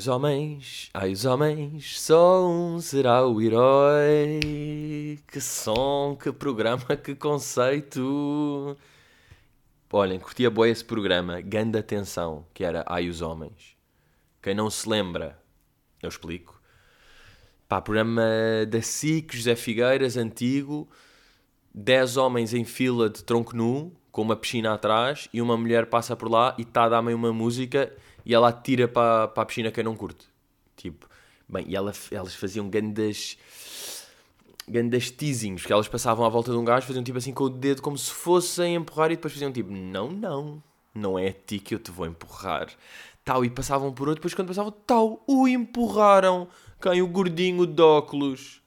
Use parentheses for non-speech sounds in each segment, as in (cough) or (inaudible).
Os homens, ai os homens, só um será o herói. Que som, que programa, que conceito. Olhem, curtia boa esse programa, grande atenção, que era Ai os homens. Quem não se lembra, eu explico. Pá, programa da SIC, José Figueiras, antigo. 10 homens em fila de tronco nu, com uma piscina atrás, e uma mulher passa por lá e está a dar-me uma música e ela atira para, para a piscina que eu não curto. Tipo, bem, e ela, elas faziam grandes grandes teasings, que elas passavam à volta de um gajo, faziam tipo assim com o dedo como se fossem empurrar e depois faziam tipo, não, não, não é a ti que eu te vou empurrar. Tal, e passavam por outro, depois quando passavam, tal, o empurraram. Quem? O gordinho de óculos.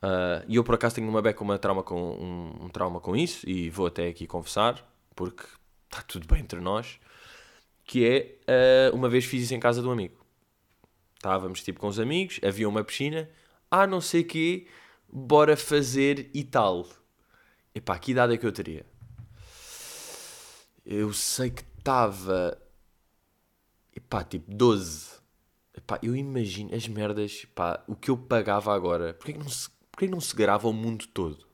Uh, e eu por acaso tenho uma beca, uma trauma com, um, um trauma com isso, e vou até aqui confessar, porque está tudo bem entre nós que é, uh, uma vez fiz isso em casa de um amigo. Estávamos tipo com os amigos, havia uma piscina, ah, não sei quê, bora fazer e tal. Epá, que idade é que eu teria? Eu sei que estava, epá, tipo 12. Epá, eu imagino as merdas, o que eu pagava agora. Porquê que não se, porquê que não se grava o mundo todo?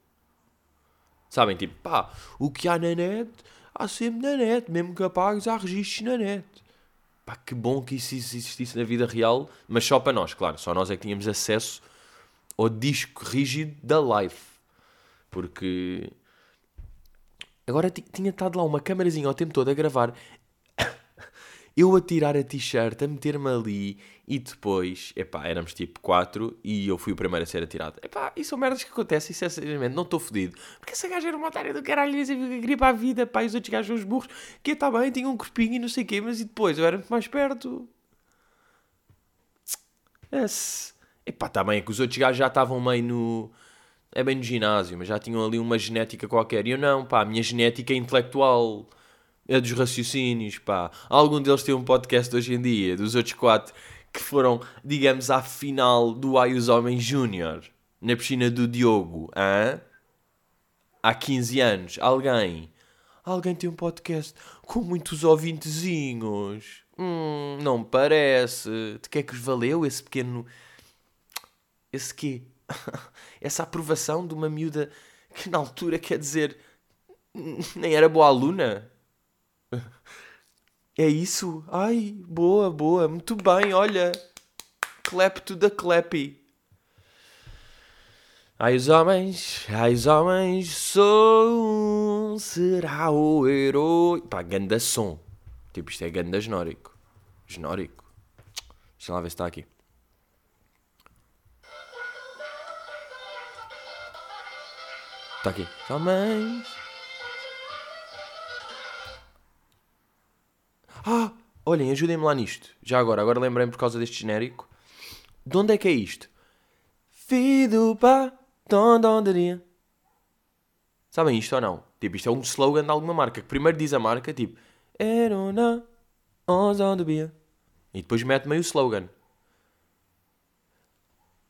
Sabem, tipo, pá, o que há na net há sempre na net, mesmo que apagues, há registros na net. Pá, que bom que isso existisse na vida real, mas só para nós, claro, só nós é que tínhamos acesso ao disco rígido da live. Porque agora tinha estado lá uma câmerazinha o tempo todo a gravar eu a tirar a t-shirt, a meter-me ali e depois, epá, éramos tipo 4 e eu fui o primeiro a ser atirado. Epá, isso são merdas que acontecem sinceramente não estou fodido. Porque essa gaja era uma otária do caralho e para a vida, pá, e os outros gajos os burros, que está bem, tinha um corpinho e não sei o quê, mas e depois eu era muito mais perto. Esse. Epá, está bem, é que os outros gajos já estavam meio no. É bem no ginásio, mas já tinham ali uma genética qualquer. E eu não, pá, a minha genética é intelectual é dos raciocínios, pá. Algum deles tem um podcast hoje em dia, dos outros quatro, que foram, digamos, à final do Ai os Homens Júnior, na piscina do Diogo, hã? há 15 anos. Alguém, alguém tem um podcast com muitos ouvintezinhos. Hum, não me parece. De que é que os valeu esse pequeno... Esse quê? (laughs) Essa aprovação de uma miúda que na altura, quer dizer, nem era boa aluna? (laughs) É isso? Ai, boa, boa, muito bem, olha. Clap to the clappy. Ai os homens, ai os homens, sou será o herói. Pá, ganda som. Tipo, isto é ganda genórico. Genórico. Deixa lá ver se está aqui. Está aqui. Homens. Ah, olhem, ajudem-me lá nisto. Já agora, agora lembrei por causa deste genérico. De onde é que é isto? Fido pa, tondondaria. Sabem isto ou não? Tipo, isto é um slogan de alguma marca. Que primeiro diz a marca, tipo... Erona, bia. E depois mete meio o slogan.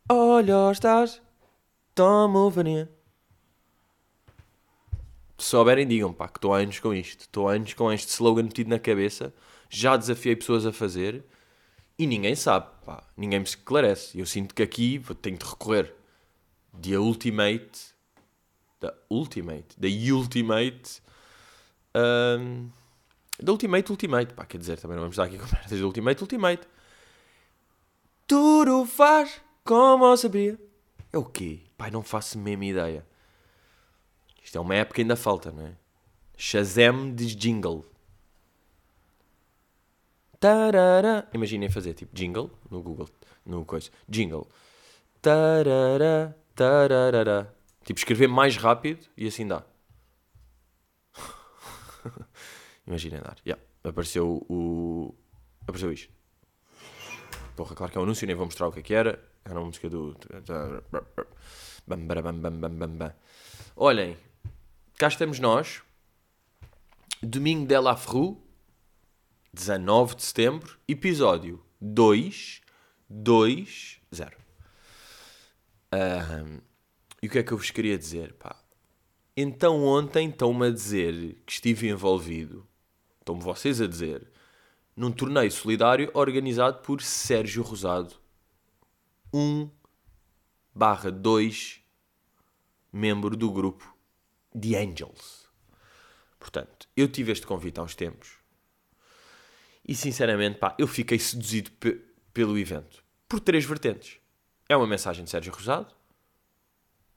Olha, estás... Toma farinha. Se souberem, digam, pá, que estou há anos com isto. Estou há anos com este slogan metido na cabeça já desafiei pessoas a fazer e ninguém sabe, pá, ninguém me esclarece. Eu sinto que aqui tenho de recorrer de Ultimate, da Ultimate, da Ultimate, um, da Ultimate Ultimate, pá, quer dizer, também não vamos dar aqui (laughs) com merdas da Ultimate Ultimate. Tudo faz como eu sabia. É o quê? Pai, não faço a mesma ideia. Isto é uma época que ainda falta, não é? Shazam de jingle. Tarara. Imaginem fazer tipo jingle no Google, no coisa. Jingle. Tarara, tarara. Tipo escrever mais rápido e assim dá. (laughs) Imaginem dar. Yeah. Apareceu o. Apareceu isto. Porra, claro que é um anúncio, nem vou mostrar o que é que era. Era uma música do. Bam, bam, bam, bam, bam, bam. Olhem, cá estamos nós. Domingo de La Fru 19 de setembro, episódio 2, 2, 0. Um, e o que é que eu vos queria dizer? Pá? Então ontem estão-me a dizer que estive envolvido, estão-me vocês a dizer num torneio solidário organizado por Sérgio Rosado, 1 barra 2 membro do grupo The Angels. Portanto, eu tive este convite há uns tempos e sinceramente, pá, eu fiquei seduzido pelo evento por três vertentes. É uma mensagem de Sérgio Rosado,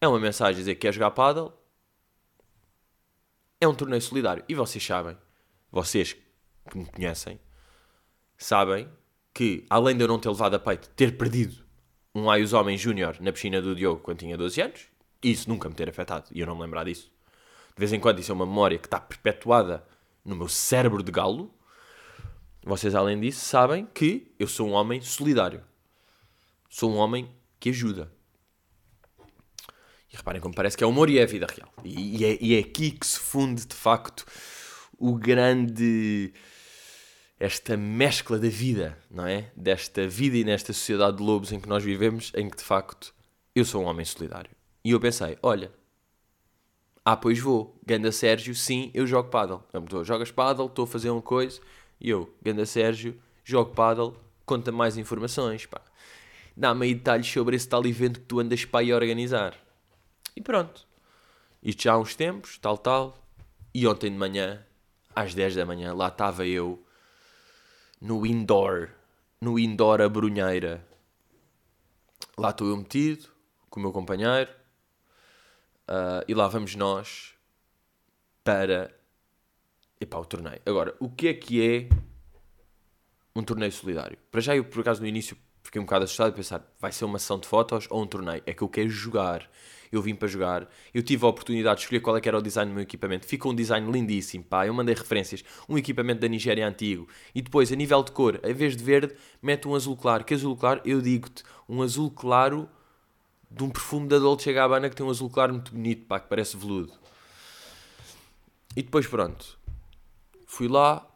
é uma mensagem a dizer que quer jogar paddle, é um torneio solidário. E vocês sabem, vocês que me conhecem, sabem que, além de eu não ter levado a peito, ter perdido um Aios Homem Júnior na piscina do Diogo quando tinha 12 anos, isso nunca me ter afetado e eu não me lembrar disso. De vez em quando isso é uma memória que está perpetuada no meu cérebro de galo. Vocês, além disso, sabem que eu sou um homem solidário. Sou um homem que ajuda. E reparem como parece que é humor e é a vida real. E, e, é, e é aqui que se funde, de facto, o grande esta mescla da vida, não é? Desta vida e nesta sociedade de lobos em que nós vivemos, em que de facto eu sou um homem solidário. E eu pensei, olha, ah, pois vou, Ganda Sérgio, sim, eu jogo paddle. Então, jogas paddle, estou a fazer uma coisa, e eu, Ganda Sérgio, jogo paddle, conta mais informações, pá. Dá-me aí detalhes sobre esse tal evento que tu andas para aí organizar. E pronto. Isto já há uns tempos, tal, tal. E ontem de manhã, às 10 da manhã, lá estava eu no indoor, no indoor a Brunheira. Lá estou eu metido, com o meu companheiro, uh, e lá vamos nós para epá, o torneio. Agora, o que é que é um torneio solidário? Para já, eu por acaso no início fiquei um bocado assustado a pensar, vai ser uma sessão de fotos ou um torneio? É que eu quero jogar. Eu vim para jogar, eu tive a oportunidade de escolher qual é era o design do meu equipamento, ficou um design lindíssimo, pá, eu mandei referências, um equipamento da Nigéria antigo, e depois, a nível de cor, em vez de verde, mete um azul claro, que azul claro, eu digo-te, um azul claro de um perfume da Dolce Gabbana que tem um azul claro muito bonito, pá, que parece veludo. E depois, pronto, fui lá,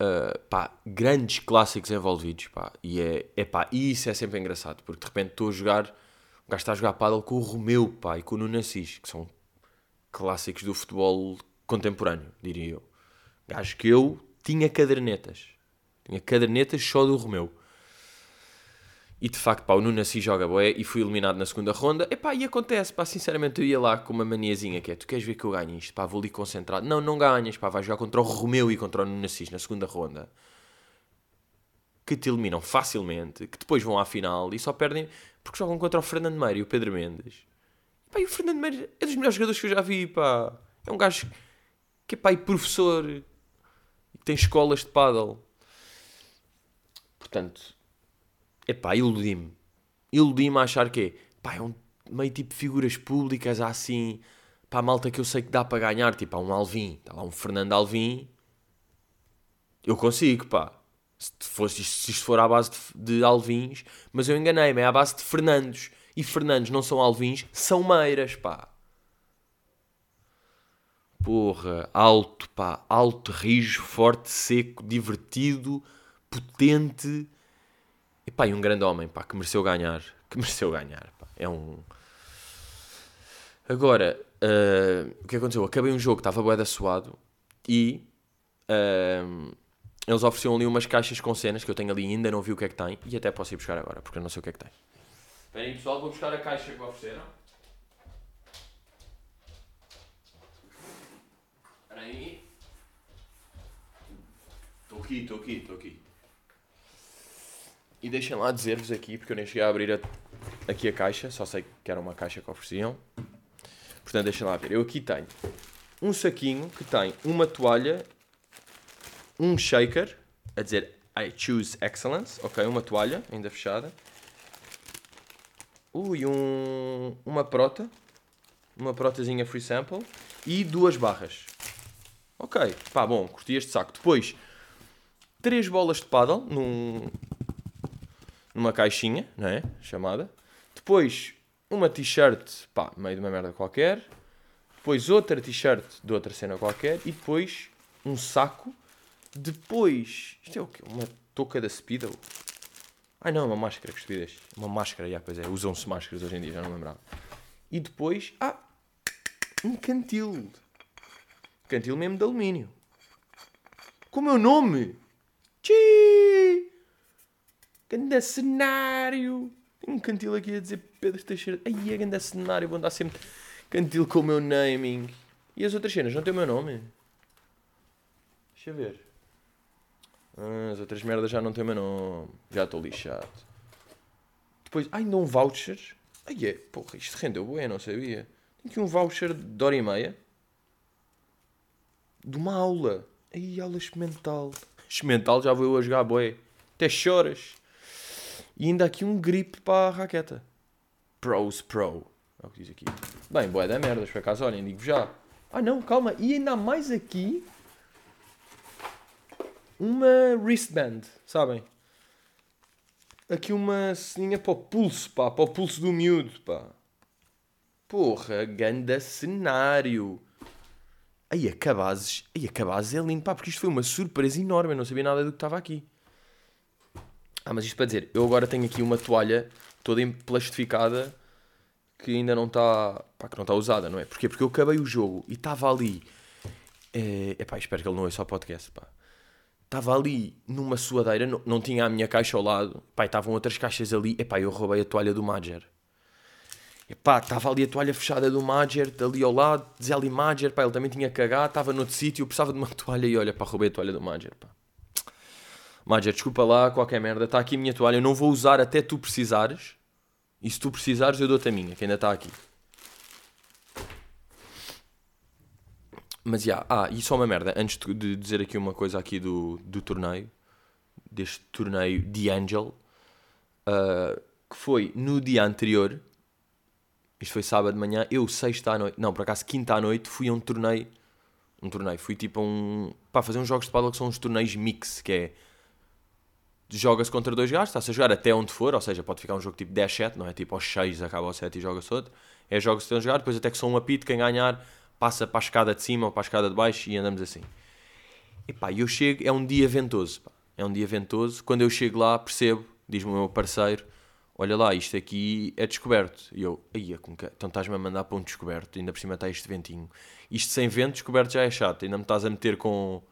uh, pá, grandes clássicos envolvidos, pá, e é, é pá, isso é sempre engraçado, porque de repente estou a jogar o gajo está a jogar paddle com o Romeu, pá, e com o Nuno Assis, que são clássicos do futebol contemporâneo, diria eu. Gajo que eu tinha cadernetas. Tinha cadernetas só do Romeu. E de facto, pá, o Nuno Assis joga boé e fui eliminado na segunda ronda. Epá, e acontece, pá, sinceramente eu ia lá com uma maniazinha que é, tu queres ver que eu ganho isto? Pá, vou ali concentrado. Não, não ganhas, pá, vais jogar contra o Romeu e contra o Nuno Assis na segunda ronda. Que te eliminam facilmente, que depois vão à final e só perdem porque jogam contra o Fernando Meira e o Pedro Mendes. Pá, e o Fernando Meira é dos melhores jogadores que eu já vi, pá. É um gajo que é pá, e professor e tem escolas de paddle. Portanto, é pá, iludi-me. Iludi-me a achar que é, pá, é um meio tipo figuras públicas, assim, pá, malta que eu sei que dá para ganhar, tipo, há um Alvim, está lá um Fernando Alvim, eu consigo, pá se, fosse, se isto for à base de, de alvins, mas eu enganei-me, é à base de Fernandos. E Fernandos não são alvins, são meiras, pá. Porra, alto, pá, alto, rijo, forte, seco, divertido, potente. E pá, e um grande homem, pá, que mereceu ganhar. Que (laughs) mereceu ganhar, pá. É um... Agora, uh, o que aconteceu? Acabei um jogo, estava boeda suado e... Uh, eles ofereciam ali umas caixas com cenas que eu tenho ali ainda, não vi o que é que tem. E até posso ir buscar agora, porque eu não sei o que é que tem. Espera aí, pessoal, vou buscar a caixa que ofereceram. Espera aí. Estou aqui, estou aqui, estou aqui. E deixem lá dizer-vos aqui, porque eu nem cheguei a abrir a, aqui a caixa, só sei que era uma caixa que ofereciam. Portanto, deixem lá ver. Eu aqui tenho um saquinho que tem uma toalha um shaker a dizer I choose excellence, ok, uma toalha ainda fechada. Ui, um, uma prota, uma protazinha free sample e duas barras. Ok, pá, bom, curti este saco. Depois, três bolas de paddle num, numa caixinha, não é? Chamada. Depois, uma t-shirt, pá, meio de uma merda qualquer. Depois, outra t-shirt de outra cena qualquer. E depois, um saco depois, isto é o quê? Uma touca da Speedo? Ai não, é uma máscara, que estupidez. Uma máscara, já, pois é. Usam-se máscaras hoje em dia, já não lembrava. E depois, ah, um cantil. Cantil mesmo de alumínio. Com o meu nome. Tchi! Ganda cenário! Tenho um cantil aqui a dizer Pedro Teixeira. Ai, é ganda cenário, vou andar sempre cantil com o meu naming. E as outras cenas não têm o meu nome? Deixa eu ver. Ah, as outras merdas já não têm o meu nome. Já estou lixado. Depois, ai, ainda um voucher. Ai, é, porra, isto rendeu bem, não sabia. Tenho aqui um voucher de hora e meia. De uma aula. Ai, aula experimental. Experimental já vou eu a jogar, boé. Até choras. E ainda aqui um grip para a raqueta. Pros Pro. É o que diz aqui. Bem, boé da merdas, por acaso, olhem, digo já. Ah não, calma. E ainda mais aqui uma wristband, sabem? Aqui uma ceninha para o pulso, pá. Para o pulso do miúdo, pá. Porra, ganda cenário. Aí a cabazes, aí a cabazes é lindo, pá, porque isto foi uma surpresa enorme. Eu não sabia nada do que estava aqui. Ah, mas isto para dizer, eu agora tenho aqui uma toalha toda plastificada que ainda não está, que não está usada, não é? Porquê? Porque eu acabei o jogo e estava ali. É, epá, espero que ele não ouça o podcast, pá. Estava ali numa suadeira, não, não tinha a minha caixa ao lado, pá, estavam outras caixas ali, epá, eu roubei a toalha do Major. Epá, estava ali a toalha fechada do Major, ali ao lado, dizia ali Major, pá, ele também tinha cagado, estava noutro sítio, eu precisava de uma (laughs) toalha e olha, pá, roubei a toalha do Major, pá. Major, desculpa lá, qualquer merda, está aqui a minha toalha, eu não vou usar até tu precisares, e se tu precisares, eu dou-te a minha, que ainda está aqui. Mas, já, yeah, ah, e só uma merda, antes de dizer aqui uma coisa aqui do, do torneio, deste torneio The Angel, uh, que foi no dia anterior, isto foi sábado de manhã, eu sexta à noite, não, por acaso quinta à noite, fui a um torneio, um torneio, fui tipo a um, pá, fazer uns jogos de paddle que são uns torneios mix, que é joga-se contra dois gajos, está-se a jogar até onde for, ou seja, pode ficar um jogo tipo 10-7, não é? Tipo aos 6 acaba aos 7 e joga-se outro. É jogos que estão a jogar, depois até que são um apito, quem ganhar passa para a escada de cima ou para a escada de baixo e andamos assim. E pá, eu chego, é um dia ventoso, pá. é um dia ventoso. Quando eu chego lá, percebo, diz-me o meu parceiro, olha lá, isto aqui é descoberto. E eu, aí, então estás-me a mandar para um descoberto, ainda por cima está este ventinho. Isto sem vento, descoberto já é chato, ainda me estás a meter com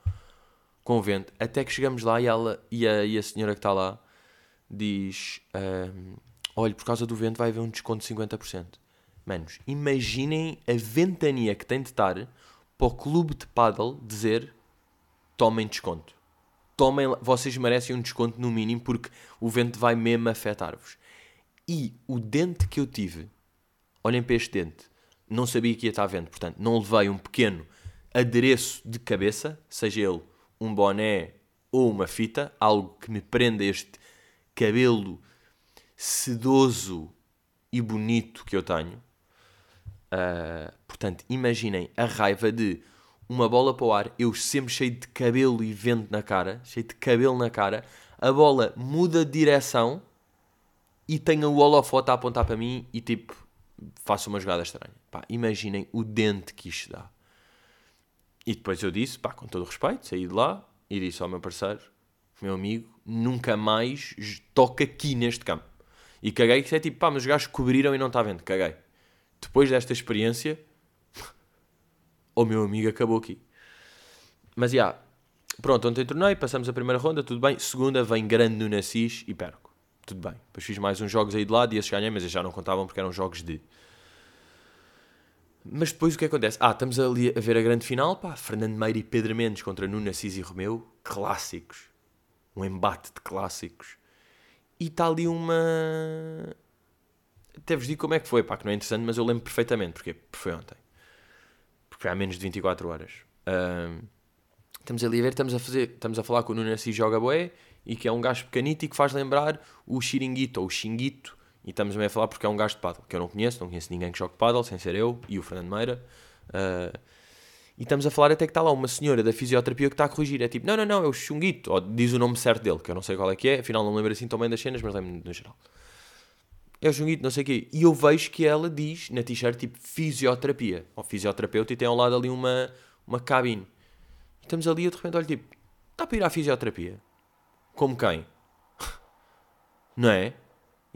com o vento, até que chegamos lá e, ela, e, a, e a senhora que está lá diz: um, Olha, por causa do vento vai haver um desconto de 50%. Manos, imaginem a ventania que tem de estar para o clube de paddle dizer: Tomem desconto. Tomem, vocês merecem um desconto no mínimo porque o vento vai mesmo afetar-vos. E o dente que eu tive, olhem para este dente, não sabia que ia estar vento, portanto, não levei um pequeno adereço de cabeça, seja ele um boné ou uma fita, algo que me prenda este cabelo sedoso e bonito que eu tenho. Uh, portanto, imaginem a raiva de uma bola para o ar, eu sempre cheio de cabelo e vento na cara, cheio de cabelo na cara, a bola muda de direção e tenho o holofote a apontar para mim e tipo, faço uma jogada estranha. Pá, imaginem o dente que isto dá. E depois eu disse, pá, com todo o respeito, saí de lá e disse ao meu parceiro, meu amigo, nunca mais toca aqui neste campo. E caguei, que é tipo, pá, mas os gajos cobriram e não está vendo, caguei. Depois desta experiência, (laughs) o meu amigo acabou aqui. Mas, já, yeah, pronto, ontem tornei, passamos a primeira ronda, tudo bem. Segunda, vem grande no Nassis e perco. Tudo bem. Depois fiz mais uns jogos aí de lado e esses ganhei, mas já não contavam porque eram jogos de... Mas depois o que acontece? Ah, estamos ali a ver a grande final, pá, Fernando Meire e Pedro Mendes contra Nuno Assis e Romeu, clássicos. Um embate de clássicos. E está ali uma... Até vos digo como é que foi, pá, que não é interessante, mas eu lembro perfeitamente, porque, foi ontem. Porque há menos de 24 horas. Um, estamos ali a ver, estamos a, fazer, estamos a falar com o Nuno Assis Joga Boé, e que é um gajo pequenito e que faz lembrar o Xiringuito, ou o Xinguito, e estamos também a falar porque é um gajo de paddle, que eu não conheço, não conheço ninguém que jogue paddle, sem ser eu e o Fernando Meira. Uh, e estamos a falar até que está lá uma senhora da fisioterapia que está a corrigir. É tipo, não, não, não, é o Xunguito. Ou diz o nome certo dele, que eu não sei qual é que é, afinal não me lembro assim tão bem das cenas, mas lembro no geral. É o Xunguito, não sei o quê. E eu vejo que ela diz na t-shirt tipo fisioterapia, ou fisioterapeuta, e tem ao lado ali uma, uma cabine. E estamos ali e de repente olho tipo, está para ir à fisioterapia? Como quem? (laughs) não é?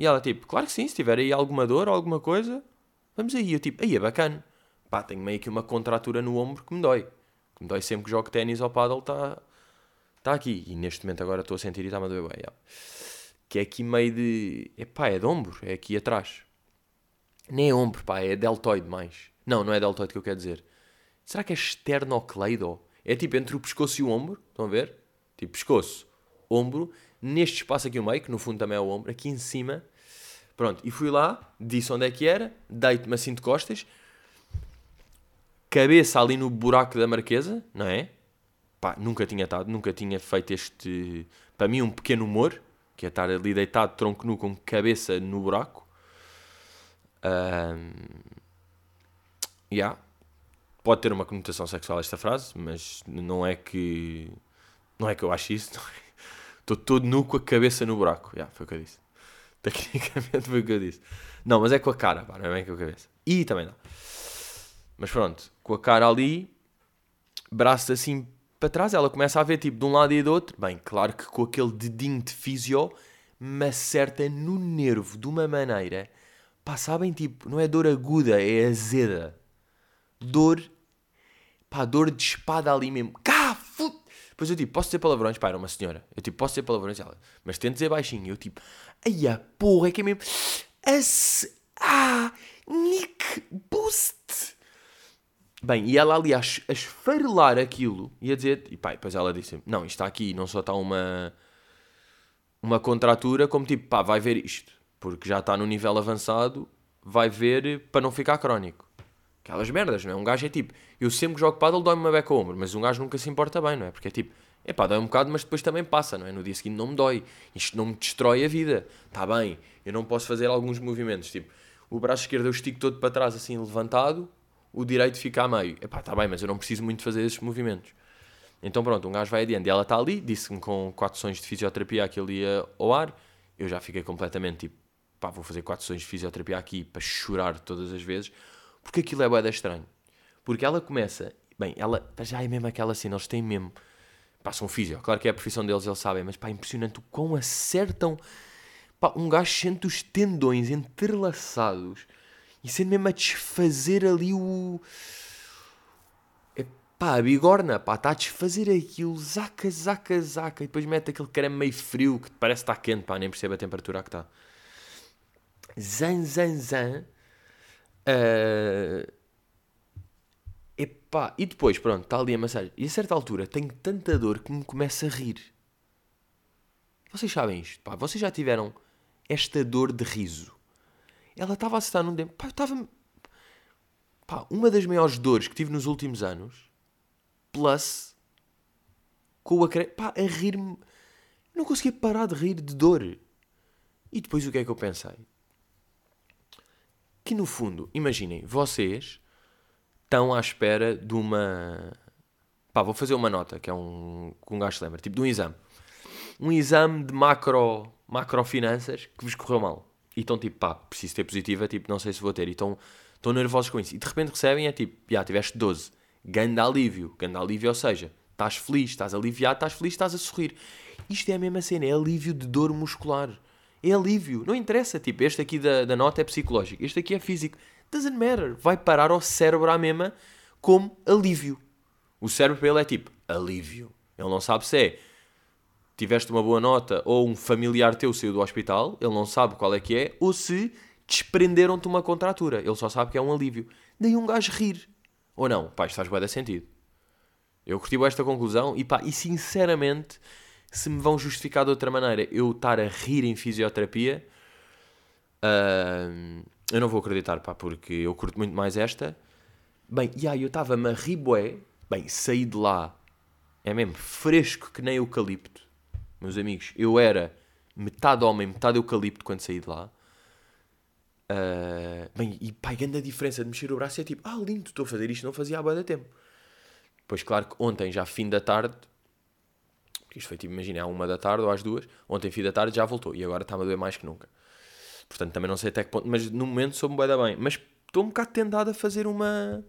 E ela, tipo, claro que sim, se tiver aí alguma dor ou alguma coisa, vamos aí. Eu, tipo, aí é bacana. Pá, tenho meio que uma contratura no ombro que me dói. Que me dói sempre que jogo ténis ou paddle, está Está aqui. E neste momento agora estou a sentir e está-me a doer bem. Yeah. Que é aqui meio de. Epá, é de ombro. É aqui atrás. Nem é ombro, pá. É deltoide mais. Não, não é deltoide que eu quero dizer. Será que é esternocleido? É tipo entre o pescoço e o ombro. Estão a ver? Tipo pescoço, ombro. Neste espaço aqui no meio, que no fundo também é o ombro. Aqui em cima. Pronto. E fui lá. Disse onde é que era. Deito-me assim de costas. Cabeça ali no buraco da marquesa. Não é? Pá, nunca tinha estado. Nunca tinha feito este... Para mim um pequeno humor. Que é estar ali deitado, tronco nu, com cabeça no buraco. Um... Yeah. Pode ter uma conotação sexual esta frase, mas não é que. Não é que eu acho isso. Estou todo nu com a cabeça no buraco. Yeah, foi o que eu disse. (laughs) Tecnicamente foi o que eu disse. Não, mas é com a cara, pá, não é bem com a cabeça. E também não. Mas pronto, com a cara ali, braços assim para trás, ela começa a ver tipo de um lado e do outro. Bem, claro que com aquele dedinho de fisio me acerta no nervo de uma maneira. Pá, sabem, tipo, não é dor aguda, é azeda. Dor, pá, dor de espada ali mesmo. Cá. Depois eu tipo, posso dizer palavrões? Pá, era uma senhora. Eu tipo, posso dizer palavrões? Ela, mas tento dizer baixinho. Eu tipo, ai a porra, é que é mesmo. As... Ah, Nick Boost. Bem, e ela ali a, a esfarelar aquilo e a dizer, e pá, depois ela disse: Não, isto está aqui, não só está uma. Uma contratura, como tipo, pá, vai ver isto. Porque já está no nível avançado, vai ver para não ficar crónico. Aquelas merdas, não é? Um gajo é tipo, eu sempre que jogo paddle dói-me uma beca ao ombro, mas um gajo nunca se importa bem, não é? Porque é tipo, é pá, dói um bocado, mas depois também passa, não é? No dia seguinte não me dói. Isto não me destrói a vida. Está bem, eu não posso fazer alguns movimentos, tipo, o braço esquerdo eu estico todo para trás assim levantado, o direito fica a meio. É pá, está bem, mas eu não preciso muito fazer esses movimentos. Então pronto, um gajo vai adiante. E ela está ali, disse-me com 4 sessões de fisioterapia que ele ia ao ar. Eu já fiquei completamente tipo, pá, vou fazer 4 sessões de fisioterapia aqui para chorar todas as vezes. Porque aquilo é boeda estranho. Porque ela começa, bem, ela já é mesmo aquela cena, eles têm mesmo, pá, são físio, claro que é a profissão deles, eles sabem, mas pá, é impressionante o quão acertam, pá, um gajo sente os tendões entrelaçados e sendo mesmo a desfazer ali o. Pá, a bigorna, pá, está a desfazer aquilo, zaca, zaca, zaca, e depois mete aquele creme meio frio que parece que está quente, pá, nem percebe a temperatura que está. Zan, zan, zan. Uh... Epá, e depois, pronto, está ali a massagem. E a certa altura tenho tanta dor que me começa a rir. Vocês sabem isto, pá. Vocês já tiveram esta dor de riso. Ela estava a estar num tempo. Pá, eu estava. Pá, uma das maiores dores que tive nos últimos anos. Plus. Com a. Pá, a rir-me. Não conseguia parar de rir de dor. E depois o que é que eu pensei? Que no fundo, imaginem, vocês estão à espera de uma. Pá, vou fazer uma nota, que é um. que um gajo se lembra, tipo de um exame. Um exame de macro, macrofinanças que vos correu mal. E estão tipo, pá, preciso ter positiva, tipo, não sei se vou ter. E estão, estão nervosos com isso. E de repente recebem, é tipo, já tiveste 12. Ganda alívio. Ganda alívio, ou seja, estás feliz, estás aliviado, estás feliz, estás a sorrir. Isto é a mesma cena, é alívio de dor muscular. É alívio. Não interessa. Tipo, este aqui da, da nota é psicológico. Este aqui é físico. Doesn't matter. Vai parar ao cérebro à mesma como alívio. O cérebro para ele é tipo alívio. Ele não sabe se é tiveste uma boa nota ou um familiar teu saiu do hospital. Ele não sabe qual é que é. Ou se desprenderam-te uma contratura. Ele só sabe que é um alívio. Daí um gajo rir. Ou não? Pá, isto faz bem sentido. Eu curti esta conclusão e pá, e sinceramente se me vão justificar de outra maneira eu estar a rir em fisioterapia, uh, eu não vou acreditar, pá, porque eu curto muito mais esta. Bem, e aí eu estava-me a rir bué, bem, saí de lá, é mesmo fresco que nem eucalipto, meus amigos, eu era metade homem, metade eucalipto quando saí de lá. Uh, bem, e pá, grande a diferença de mexer o braço é tipo, ah, lindo, estou a fazer isto, não fazia há bastante tempo. Pois claro que ontem, já fim da tarde, porque isto foi tipo, imagina, à uma da tarde ou às duas. Ontem, fim da tarde, já voltou. E agora está-me a doer mais que nunca. Portanto, também não sei até que ponto. Mas no momento sou-me bem bem. Mas estou um bocado tentado a fazer uma.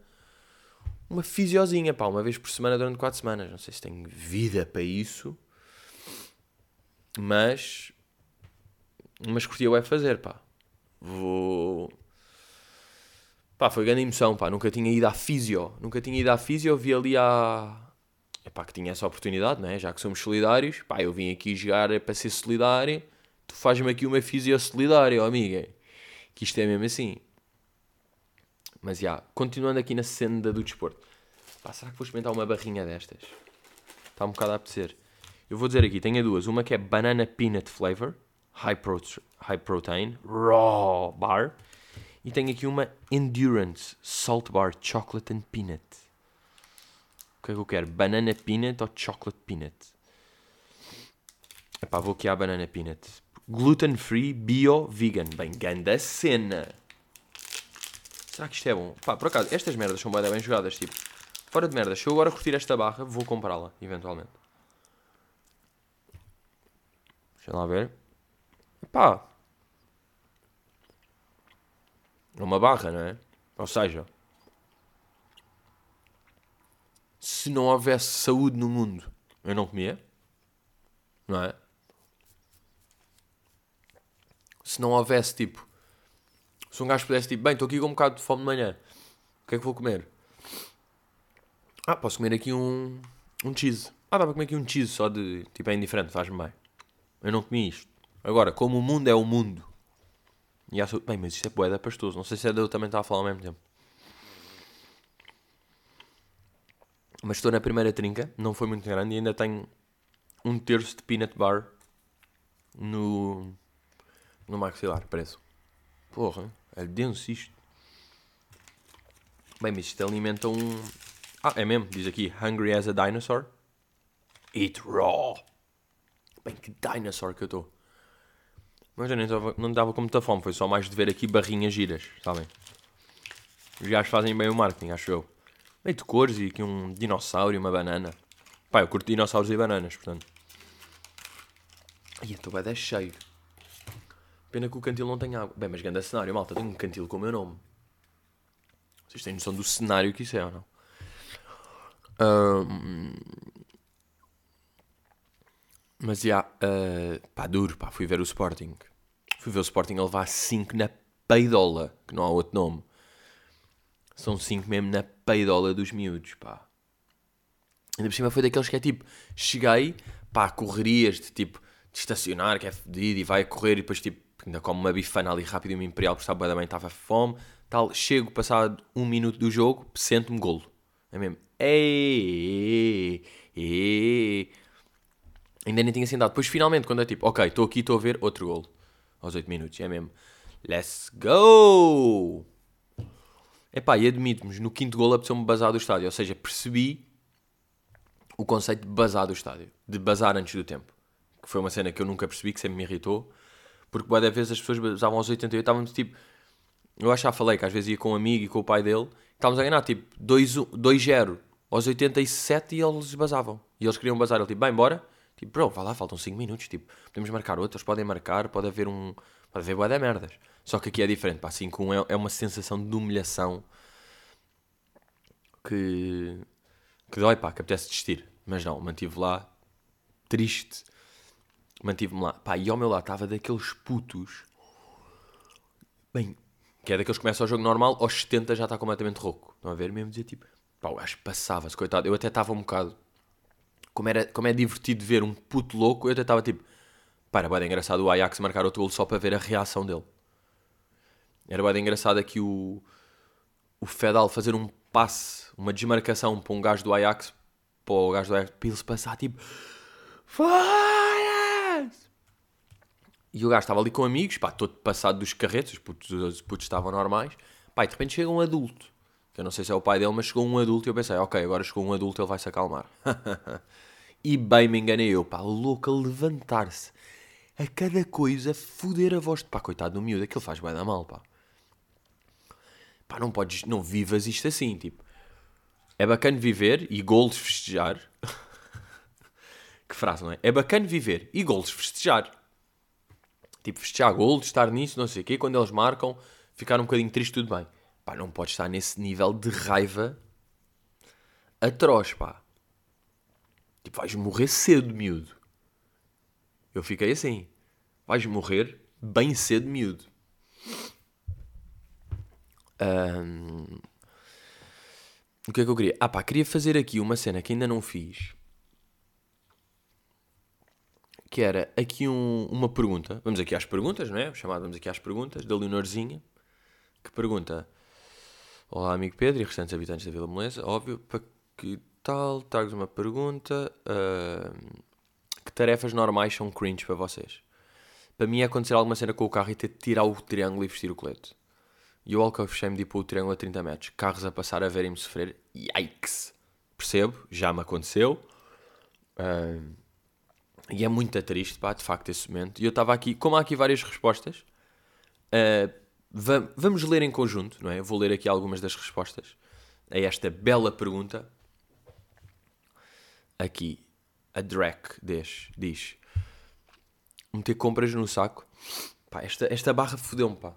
Uma fisiozinha, pá, uma vez por semana durante quatro semanas. Não sei se tenho vida para isso. Mas. Mas curti o é fazer, pá. Vou. Pá, foi grande emoção, pá. Nunca tinha ido à fisio. Nunca tinha ido à fisio. Vi ali há epá, que tinha essa oportunidade, não é? Já que somos solidários, pá, eu vim aqui jogar para ser solidário, tu fazes-me aqui uma fisio solidária, oh, amiga. Que isto é mesmo assim. Mas, já, continuando aqui na senda do desporto. Pá, será que vou experimentar uma barrinha destas? Está um bocado a apetecer. Eu vou dizer aqui, tenho duas. Uma que é Banana Peanut Flavor, High, high Protein, Raw Bar. E tenho aqui uma Endurance Salt Bar Chocolate and Peanut. O que é que eu quero? Banana Peanut ou Chocolate Peanut? Epá, vou aqui à Banana Peanut. Gluten Free, Bio, Vegan. Bem, ganda cena. Será que isto é bom? Pá, por acaso, estas merdas são bem, bem jogadas, tipo. Fora de merdas, se eu agora curtir esta barra, vou comprá-la, eventualmente. Deixa lá ver. Pá. É uma barra, não é? Ou seja, se não houvesse saúde no mundo, eu não comia. Não é? Se não houvesse, tipo, se um gajo pudesse, tipo, bem, estou aqui com um bocado de fome de manhã, o que é que vou comer? Ah, posso comer aqui um, um cheese. Ah, dá para comer aqui um cheese só de, tipo, é indiferente, faz-me bem. Eu não comi isto. Agora, como o mundo é o mundo. E acho, bem, mas isto é boeda pastoso. Não sei se é de eu também estava a falar ao mesmo tempo. Mas estou na primeira trinca, não foi muito grande e ainda tenho um terço de peanut bar no, no maxilar, parece. Porra, é denso isto. Bem, mas isto alimenta um. Ah, é mesmo, diz aqui: Hungry as a dinosaur. Eat raw. Bem, que dinosaur que eu estou. Mas eu nem tava, não estava com muita fome, foi só mais de ver aqui barrinhas giras, sabem? Os gajos fazem bem o marketing, acho eu. Meio de cores e aqui um dinossauro e uma banana. Pá, eu curto dinossauros e bananas, portanto. Ai, estou bem cheio. Pena que o cantil não tem água. Bem, mas grande cenário, malta. Tenho um cantil com o meu nome. Vocês têm noção do cenário que isso é ou não? Um... Mas já, uh, pá, duro, pá, fui ver o Sporting. Fui ver o Sporting a levar 5 na peidola, que não há outro nome. São 5 mesmo na peidola dos miúdos, pá. Ainda por cima foi daqueles que é tipo, cheguei, pá, correrias de tipo, de estacionar, que é fedido, e vai a correr, e depois tipo, ainda como uma bifana ali rápido e uma imperial, porque estava bem, estava fome, tal. Chego, passado um minuto do jogo, sento-me golo. É mesmo, ei, ei, ei. Ainda nem tinha sentado. Depois, finalmente, quando é tipo, ok, estou aqui, estou a ver outro golo. Aos 8 minutos, é mesmo. Let's go! Epá, e admito-me, no quinto golo apeteceu-me bazar do estádio. Ou seja, percebi o conceito de bazar do estádio. De bazar antes do tempo. Que foi uma cena que eu nunca percebi, que sempre me irritou. Porque boa vezes as pessoas bazavam aos 88, estávamos tipo... Eu acho que já falei que às vezes ia com um amigo e com o pai dele. Estávamos a ganhar tipo 2-0 aos 87 e eles bazavam. E eles queriam bazar. Ele tipo, bem, bora. Tipo, bro, vá lá, faltam 5 minutos. Tipo, podemos marcar outros, podem marcar, pode haver um. Pode haver boa merdas. Só que aqui é diferente, pá, 5-1 é, é uma sensação de humilhação que. que dói, pá, que apetece desistir. Mas não, mantive lá, triste. Mantive-me lá. Pá, e ao meu lado estava daqueles putos. Bem, que é daqueles que começam o jogo normal, aos 70 já está completamente rouco. Estão a ver? Mesmo dizer tipo, pá, o gajo passava-se, coitado. Eu até estava um bocado como, era, como é divertido ver um puto louco, eu até estava tipo, para, bem engraçado o Ajax marcar outro gol só para ver a reação dele. Era bem engraçado aqui o, o Fedal fazer um passe, uma desmarcação para um gajo do Ajax, para o gajo do Ajax, para ele passar tipo, Fires! E o gajo estava ali com amigos, pá, todo passado dos carretos, os putos, os putos estavam normais, pá, e de repente chega um adulto que eu não sei se é o pai dele, mas chegou um adulto e eu pensei, ok, agora chegou um adulto, ele vai se acalmar. (laughs) e bem me enganei eu, pá, louco a levantar-se. A cada coisa, foder a voz. Pá, coitado do miúdo, aquilo faz bem da mal, pá. Pá, não podes, não vivas isto assim, tipo. É bacana viver e golos festejar. (laughs) que frase, não é? É bacana viver e golos festejar. Tipo, festejar golos, estar nisso, não sei o quê. Quando eles marcam, ficar um bocadinho triste, tudo bem. Pá, não pode estar nesse nível de raiva atroz, pá. Tipo, vais morrer cedo, miúdo. Eu fiquei assim. Vais morrer bem cedo, miúdo. Um... O que é que eu queria? Ah pá, queria fazer aqui uma cena que ainda não fiz. Que era aqui um- uma pergunta. Vamos aqui às perguntas, não é? Chamado Vamos aqui às perguntas, da Leonorzinha. Que pergunta... Olá, amigo Pedro e restantes habitantes da Vila Moleza. Óbvio, para que tal? Trago-vos uma pergunta. ahm, que tarefas normais são cringe para vocês? Para mim é acontecer alguma cena com o carro e ter de tirar o triângulo e vestir o colete. E of shame de ir para o triângulo a 30 metros. Carros a passar a verem-me sofrer. Yikes! Percebo, já me aconteceu. E é muito triste, pá, de facto, esse momento. E eu estava aqui, como há aqui várias respostas, va- vamos ler em conjunto, não é? Eu vou ler aqui algumas das respostas a esta bela pergunta. Aqui, a Drake diz, diz meter compras no saco. Pá, esta, esta barra fodeu-me, pá.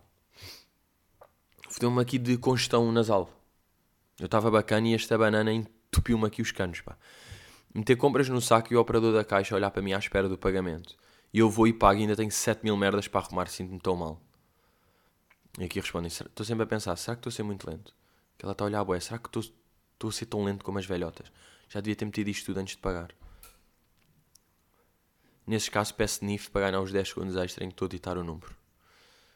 Fodeu-me aqui de congestão nasal. Eu estava bacana e esta banana entupiu-me aqui os canos, pá. Meter compras no saco e o operador da caixa olhar para mim à espera do pagamento. E eu vou e pago e ainda tenho 7 mil merdas para arrumar, sinto-me tão mal. E aqui respondem, "Será- estou sempre a pensar, será que estou a ser muito lento? Que ela está a olhar boé, será que estou, a ser tão lento como as velhotas? Já devia ter metido isto tudo antes de pagar. Nesses casos peço NIF para ganhar os 10 segundos extra em que estou a ditar o número.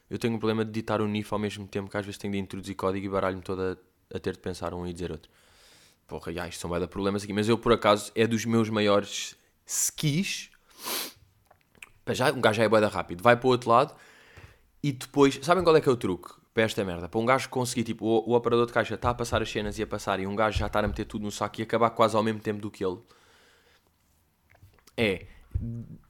Eu tenho um problema de ditar o NIF ao mesmo tempo que às vezes tenho de introduzir código e baralho-me toda a ter de pensar um e dizer outro. Porra, já, isto são bué de problemas aqui. Mas eu, por acaso, é dos meus maiores skis. Já, um gajo já é bué da rápido. Vai para o outro lado e depois... Sabem qual é que é o truque para esta merda? Para um gajo conseguir, tipo, o, o operador de caixa está a passar as cenas e a passar e um gajo já está a meter tudo no saco e acabar quase ao mesmo tempo do que ele. É,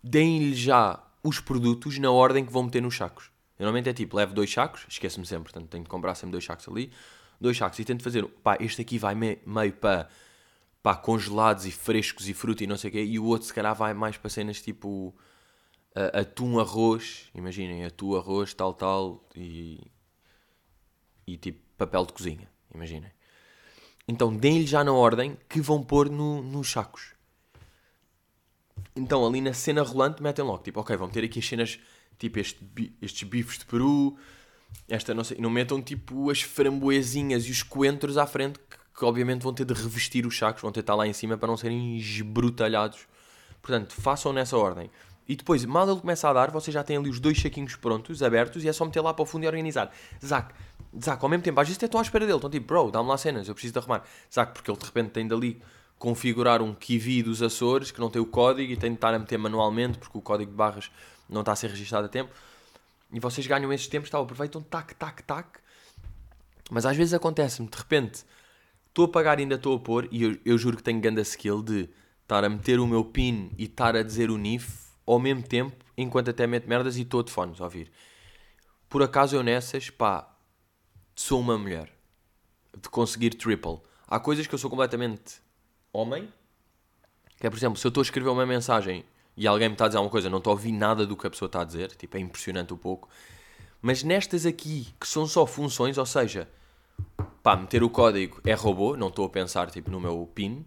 deem-lhe já os produtos na ordem que vão meter nos sacos. Eu, Normalmente é tipo, levo dois sacos, esqueço-me sempre, portanto tenho de comprar sempre dois sacos ali, dois sacos e tento fazer, pá, este aqui vai me- meio para, pá, congelados e frescos e fruta e não sei o quê, e o outro se calhar vai mais para cenas tipo a- atum, arroz, imaginem, atum, arroz, tal, tal, e, e tipo papel de cozinha, imaginem. Então deem-lhe já na ordem que vão pôr no- nos sacos. Então, ali na cena rolante, metem logo, tipo, ok, vão ter aqui as cenas, tipo, este estes bifes de peru, esta não sei, não metam, tipo, as framboesinhas e os coentros à frente, que, que obviamente vão ter de revestir os sacos, vão ter de estar lá em cima para não serem esbrutalhados. Portanto, façam nessa ordem. E depois, mal ele começa a dar, vocês já têm ali os dois saquinhos prontos, abertos, e é só meter lá para o fundo e organizar. Zac, Zac, ao mesmo tempo, às vezes até estão à espera dele, estão tipo, bro, dá-me lá cenas, eu preciso de arrumar. Zac, porque ele de repente tem dali configurar um Kiwi dos Açores que não tem o código e tem de estar a meter manualmente porque o código de barras não está a ser registado a tempo. E vocês ganham esses tempos, tá, aproveitam, tac, tac, tac. Mas às vezes acontece-me, de repente, estou a pagar e ainda estou a pôr, e eu, eu juro que tenho grande skill de estar a meter o meu PIN e estar a dizer o NIF ao mesmo tempo, enquanto até meto merdas e estou de fones a ouvir. Por acaso eu nessas, pá, sou uma mulher. De conseguir triple. Há coisas que eu sou completamente homem, que é, por exemplo, se eu estou a escrever uma mensagem e alguém me está a dizer alguma coisa, não estou a ouvir nada do que a pessoa está a dizer, tipo, é impressionante um pouco. Mas nestas aqui, que são só funções, ou seja, pá, meter o código é robô, não estou a pensar, tipo, no meu PIN.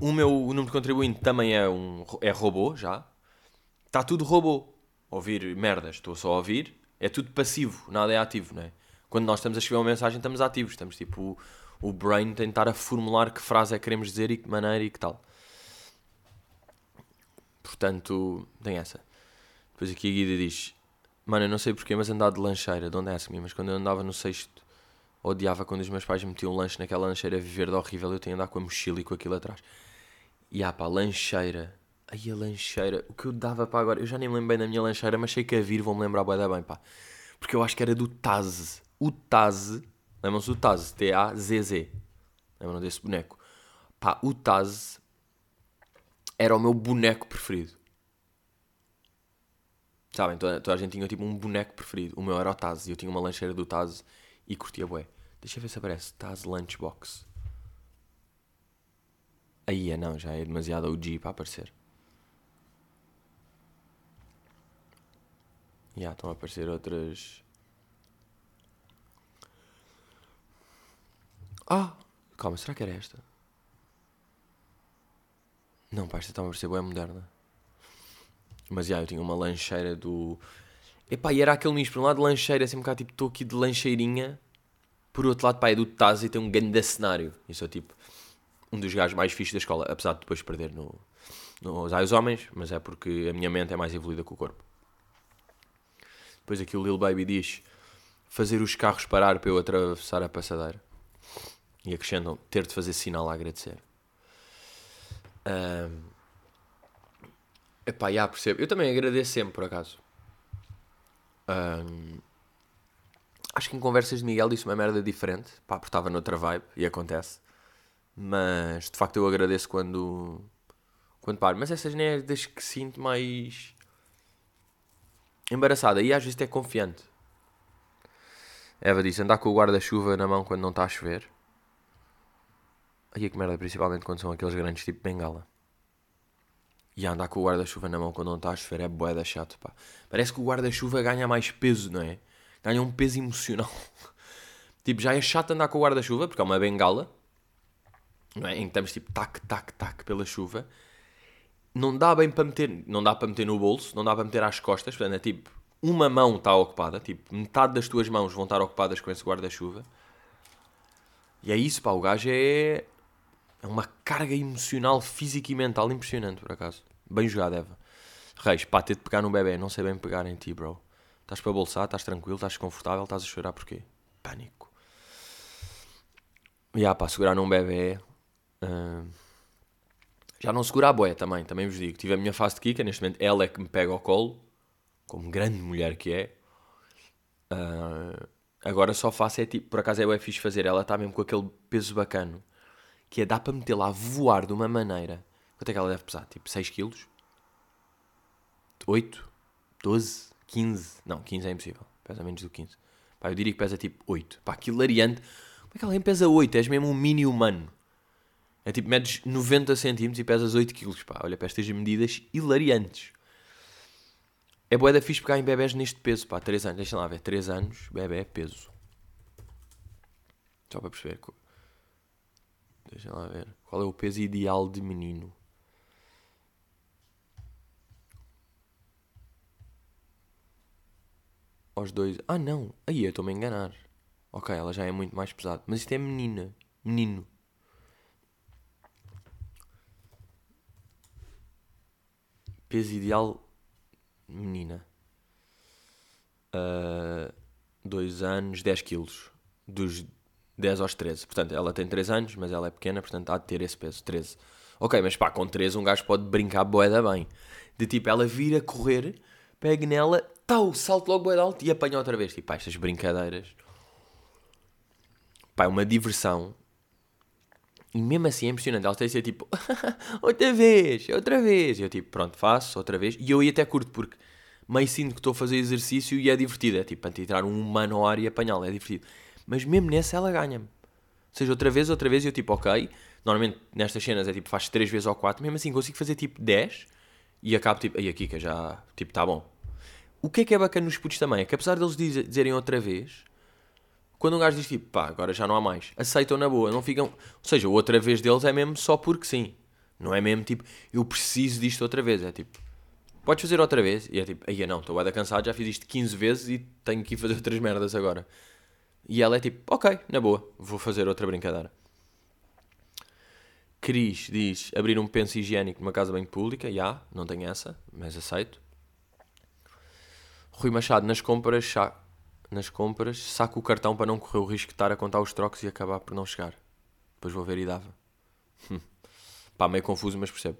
O meu número de contribuinte também é, um, é robô, já. Está tudo robô. Ouvir merdas, estou só a ouvir. É tudo passivo, nada é ativo, não é? Quando nós estamos a escrever uma mensagem, estamos ativos. Estamos tipo, o, brain tentar a formular que frase é que queremos dizer e que maneira e que tal. Portanto, tem essa. Depois aqui a Guida diz: Mano, eu não sei porquê, mas andar de lancheira, de onde é essa minha? Mas quando eu andava no sexto, odiava quando os meus pais me metiam lanche naquela lancheira verde horrível. Eu tinha de andar com a mochila e com aquilo atrás. E ah pá, lancheira. Aí a lancheira. O que eu dava para agora? Eu já nem me lembro bem da minha lancheira, mas sei que a vir vão-me lembrar da bem, pá. Porque eu acho que era do Taz. O Taz. Lembram-se do Taz? T-A-Z-Z. Lembram desse boneco? Pá, o Taz era o meu boneco preferido. Sabem, toda, toda a gente tinha tipo um boneco preferido. O meu era o Taz. Eu tinha uma lancheira do Taz e curtia bué. Deixa eu ver se aparece. Taz Lunchbox. Aí é não, já é demasiado OG para aparecer. Já estão a aparecer outras. Ah! Calma, será que era esta? Não, pá, esta está a aparecer boa moderna. Mas já, eu tinha uma lancheira do. Epá, e era aquele nicho, por um lado lancheira, assim um bocado tipo, estou aqui de lancheirinha. Por outro lado, pá, é do Taz e tem um grande cenário. Isso é tipo um dos gajos mais fixos da escola, apesar de depois perder no, nos Ais Homens, mas é porque a minha mente é mais evoluída que o corpo. Depois aqui o Lil Baby diz fazer os carros parar para eu atravessar a passadeira. E acrescentam ter de fazer sinal a agradecer. Um, epá, já percebo. Eu também agradeço sempre, por acaso. Um, acho que em conversas de Miguel disse uma merda diferente. Pá, porque estava noutra vibe e acontece. Mas de facto eu agradeço quando, quando paro. Mas essas merdas que sinto mais embaraçada e às vezes até confiante. Eva disse: andar com o guarda-chuva na mão quando não está a chover. Aí é que merda, principalmente quando são aqueles grandes tipo bengala. E andar com o guarda-chuva na mão quando não está a chover é boeda chato, pá. Parece que o guarda-chuva ganha mais peso, não é? Ganha um peso emocional. (laughs) tipo, já é chato andar com o guarda-chuva, porque é uma bengala, não é? Em que estamos tipo tac, tac, tac pela chuva. Não dá bem para meter, não dá para meter no bolso, não dá para meter às costas, portanto é tipo, uma mão está ocupada, tipo, metade das tuas mãos vão estar ocupadas com esse guarda-chuva. E é isso, pá, o gajo é é uma carga emocional, física e mental impressionante, por acaso. Bem jogado, Eva. Reis, pá, ter de pegar num bebê, não sei bem pegar em ti, bro. Estás para bolsar, estás tranquilo, estás confortável, estás a chorar porquê? Pânico. E há, pá, segurar num bebê. Uh... Já não segura a boia também, também vos digo. Tive a minha fase de Kika, neste momento ela é que me pega ao colo, como grande mulher que é. Uh... Agora só faço é tipo, por acaso é o fixe fazer, ela está mesmo com aquele peso bacano que é dá para meter lá voar de uma maneira. Quanto é que ela deve pesar? Tipo 6 kg? 8? 12? 15? Não, 15 é impossível. Pesa menos do que 15. Pá, eu diria que pesa tipo 8. Pá, que hilariante. Como é que alguém pesa 8? És mesmo um mini humano. É tipo, medes 90 cm e pesas 8 kg. Pá, olha para estas medidas hilariantes. É boa da fixe pegar em bebés neste peso, pá, 3 anos. Deixa lá ver, 3 anos, bebê peso. Só para perceber. Deixa lá ver. Qual é o peso ideal de menino? Aos dois. Ah, não. Aí eu estou-me a enganar. Ok, ela já é muito mais pesada. Mas isto é menina. Menino. Peso ideal. Menina. 2 uh, anos, 10 quilos. Dos 10 aos 13. Portanto, ela tem 3 anos, mas ela é pequena, portanto há de ter esse peso, 13. Ok, mas pá, com 13 um gajo pode brincar boeda bem. De tipo, ela vir a correr, pega nela, tal, salto logo boeda alto e apanha outra vez. Tipo, pá, estas brincadeiras. Pá, é uma diversão. E mesmo assim é impressionante. Ela tem de ser tipo, (laughs) outra vez, outra vez. E eu tipo, pronto, faço, outra vez. E eu ia até curto, porque meio sinto que estou a fazer exercício e é divertido. É tipo, tirar um humano ao ar e apanhá-lo, é divertido. Mas mesmo nessa ela ganha-me. Ou seja, outra vez, outra vez, eu tipo, ok. Normalmente nestas cenas é tipo, faz 3 vezes ou 4. Mesmo assim consigo fazer tipo 10 e acabo tipo, aí aqui que já, tipo, tá bom. O que é que é bacana nos putos também? É que apesar deles dizerem outra vez, quando um gajo diz tipo, pá, agora já não há mais, aceitam na boa, não ficam. Ou seja, outra vez deles é mesmo só porque sim. Não é mesmo tipo, eu preciso disto outra vez. É tipo, podes fazer outra vez? E é tipo, aí não, estou bem cansado, já fiz isto 15 vezes e tenho que ir fazer outras merdas agora. E ela é tipo, ok, na boa, vou fazer outra brincadeira. Cris diz abrir um penso higiênico numa casa bem pública. Já, não tenho essa, mas aceito. Rui Machado, nas compras, sa... nas compras, saco o cartão para não correr o risco de estar a contar os trocos e acabar por não chegar. Depois vou ver e dava. Hum. Pá, meio confuso, mas percebo.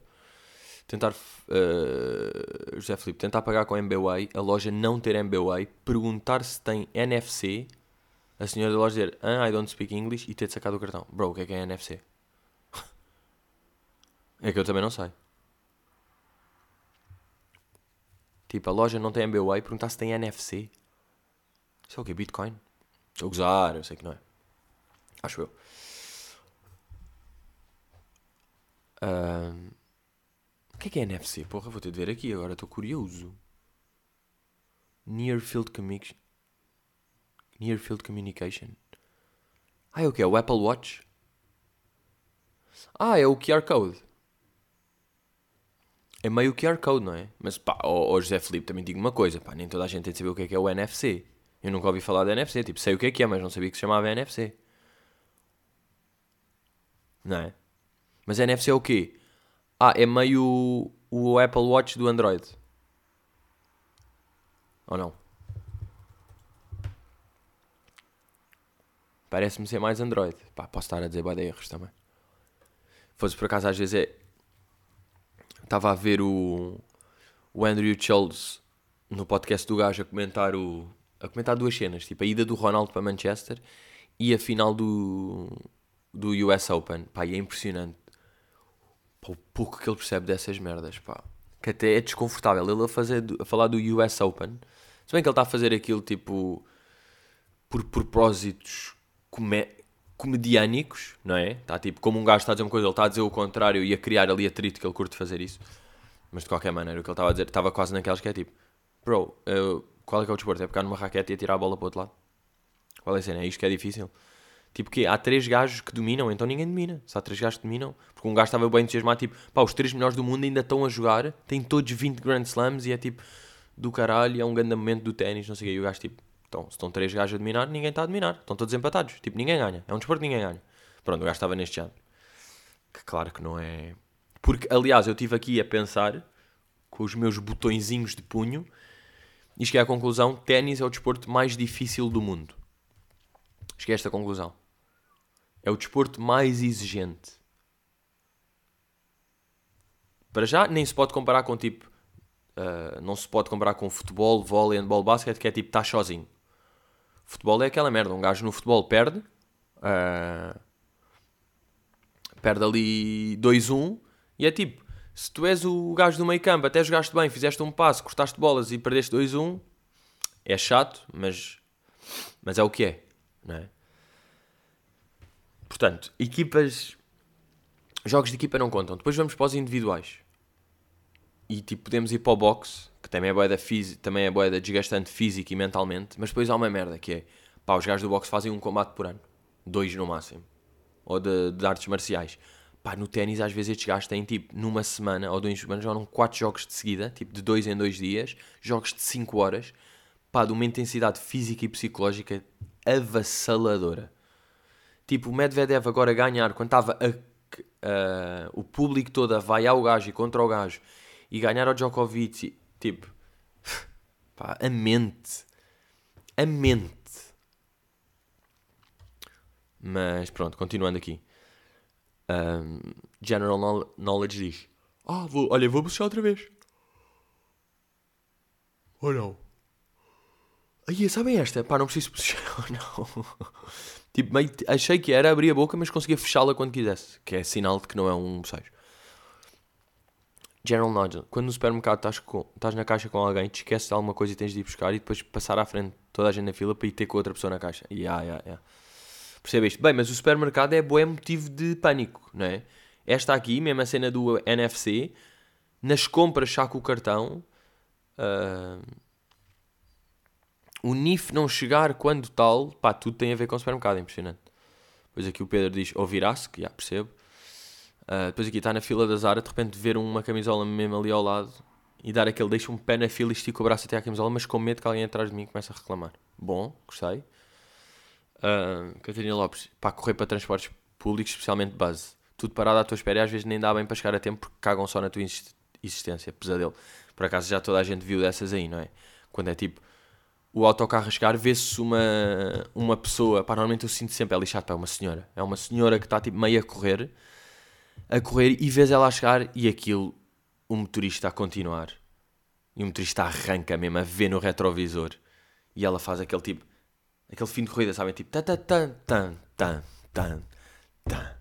Tentar, uh, José Filipe, tentar pagar com MBWay, a loja não ter MBWay, perguntar se tem NFC a senhora da loja dizer ah, I don't speak English e ter sacado o cartão. Bro, o que é que é NFC? (laughs) é que eu também não sei. Tipo, a loja não tem MBWay e perguntar se tem NFC. Isso é o que? Bitcoin? Estou a gozar, eu sei que não é. Acho eu. Um, o que é que é NFC? Porra, vou ter de ver aqui agora, estou curioso. Near Field Connection. Near Field Communication. Ah, é o que? É o Apple Watch? Ah, é o QR Code. É meio QR Code, não é? Mas pá, ó, José Felipe, também digo uma coisa, pá, nem toda a gente tem de saber o que é que é o NFC. Eu nunca ouvi falar da NFC. Tipo, sei o que é que é, mas não sabia que se chamava NFC. Não é? Mas NFC é o quê? Ah, é meio o Apple Watch do Android. Ou não? Parece-me ser mais Android. Pá, posso estar a dizer bada erros também. Fosse por acaso, às vezes é. Estava a ver o, o Andrew Schultz no podcast do gajo a comentar o. a comentar duas cenas, tipo a ida do Ronaldo para Manchester e a final do, do US Open. Pá, e é impressionante. Pá, o pouco que ele percebe dessas merdas, pá. Que até é desconfortável ele a, fazer, a falar do US Open. Se bem que ele está a fazer aquilo tipo por propósitos come, comediânicos, não é? Está tipo, como um gajo está a dizer uma coisa, ele está a dizer o contrário e a criar ali atrito que ele curte fazer isso. Mas de qualquer maneira, o que ele estava a dizer, estava quase naquelas que é tipo, bro, qual é que é o desporto? É pegar numa raquete e atirar a bola para o outro lado? Qual é a cena? É isto que é difícil? Tipo que há três gajos que dominam, então ninguém domina. Se há três gajos que dominam, porque um gajo estava bem entusiasmado, tipo, pá, os três melhores do mundo ainda estão a jogar, têm todos 20 Grand Slams e é tipo, do caralho, é um grande momento do ténis, não sei o quê. E o gajo tipo, então, se estão três gajos a dominar, ninguém está a dominar. Estão todos empatados. Tipo, ninguém ganha. É um desporto ninguém ganha. Pronto, o gajo estava neste ano. Que claro que não é. Porque, aliás, eu estive aqui a pensar com os meus botõezinhos de punho e cheguei à conclusão: ténis é o desporto mais difícil do mundo. Cheguei a esta conclusão. É o desporto mais exigente. Para já, nem se pode comparar com tipo. Uh, não se pode comparar com futebol, vôlei, handball, basquete, que é tipo, estás sozinho. Futebol é aquela merda. Um gajo no futebol perde. Uh, perde ali 2-1. E é tipo, se tu és o gajo do meio campo, até jogaste bem, fizeste um passo, cortaste bolas e perdeste 2-1, é chato, mas, mas é o que é. Não é? Portanto, equipas. Jogos de equipa não contam. Depois vamos para os individuais. E tipo, podemos ir para o boxe que também é boeda, também é boeda desgastante física e mentalmente, mas depois há uma merda que é, pá, os gajos do boxe fazem um combate por ano, dois no máximo, ou de, de artes marciais. Pá, no ténis às vezes estes gajos têm tipo, numa semana ou duas semanas, jogam quatro jogos de seguida, tipo de dois em dois dias, jogos de cinco horas, pá, de uma intensidade física e psicológica avassaladora. Tipo, o Medvedev agora a ganhar, quando estava o público todo a vaiar o gajo e contra o gajo, e ganhar ao Djokovic Tipo, (laughs) pá, a mente. A mente. Mas pronto, continuando aqui. Um, general Knowledge diz: Ah, vou, olha, vou buscar outra vez. Ou não? Aí, sabem esta? Pá, não preciso puxar. (laughs) não. tipo, meio, achei que era abrir a boca, mas conseguia fechá-la quando quisesse. Que é sinal de que não é um bocejo. General knowledge. Quando no supermercado estás, com, estás na caixa com alguém, te esqueces de alguma coisa e tens de ir buscar e depois passar à frente toda a gente na fila para ir ter com outra pessoa na caixa. Yeah, yeah, yeah. Percebeste? Bem, mas o supermercado é bué motivo de pânico, não é? Esta aqui, mesmo a cena do NFC, nas compras saca o cartão, uh, o NIF não chegar quando tal, pá, tudo tem a ver com o supermercado, é impressionante. Depois aqui o Pedro diz, ouvirá-se, que já percebo. Uh, depois aqui está na fila da Zara, de repente ver uma camisola mesmo ali ao lado e dar aquele, deixa um pé na fila e estica o braço até à camisola, mas com medo que alguém atrás de mim comece a reclamar. Bom, gostei. Uh, Catarina Lopes, para correr para transportes públicos, especialmente base. Tudo parado à tua espera e às vezes nem dá bem para chegar a tempo porque cagam só na tua existência. Pesadelo. Por acaso já toda a gente viu dessas aí, não é? Quando é tipo o autocarro a chegar, vê-se uma, uma pessoa. Pá, normalmente eu sinto sempre, é lixado, pá, é uma senhora. É uma senhora que está tipo meio a correr a correr e vês ela a chegar e aquilo, o motorista a continuar. E o motorista arranca mesmo a ver no retrovisor. E ela faz aquele tipo, aquele fim de corrida, sabem? Tipo, tan, tan, tan, tan, tan, tan.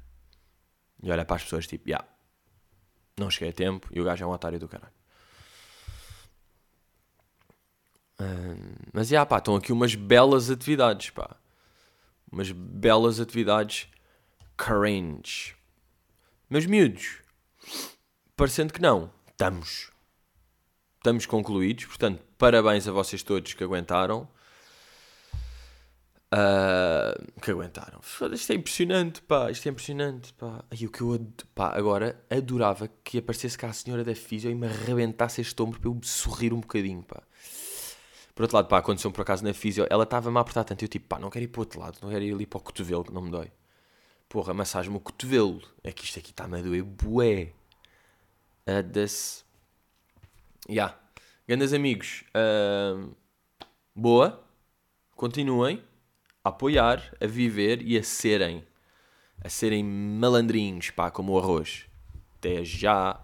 E olha para as pessoas, tipo, já, yeah, não cheguei a tempo e o gajo é um otário do caralho. Mas, já, yeah, pá, estão aqui umas belas atividades, pá. Umas belas atividades cringe. Meus miúdos, parecendo que não, estamos. Estamos concluídos, portanto, parabéns a vocês todos que aguentaram. Uh, que aguentaram. Isto é impressionante, pá. Isto é impressionante, pá. Aí o que eu pá, agora adorava que aparecesse cá a senhora da fisio e me arrebentasse este ombro para eu sorrir um bocadinho, pá. Por outro lado, pá, aconteceu por acaso na fisio, ela estava-me a apertar tanto, eu tipo, pá, não quero ir para o outro lado, não quero ir ali para o cotovelo, que não me dói. Porra, massagem-me o cotovelo. É que isto aqui está-me a doer bué. A das... Ya. Yeah. Grandes amigos, uh, boa. Continuem a apoiar, a viver e a serem. A serem malandrinhos, pá, como o arroz. Até já.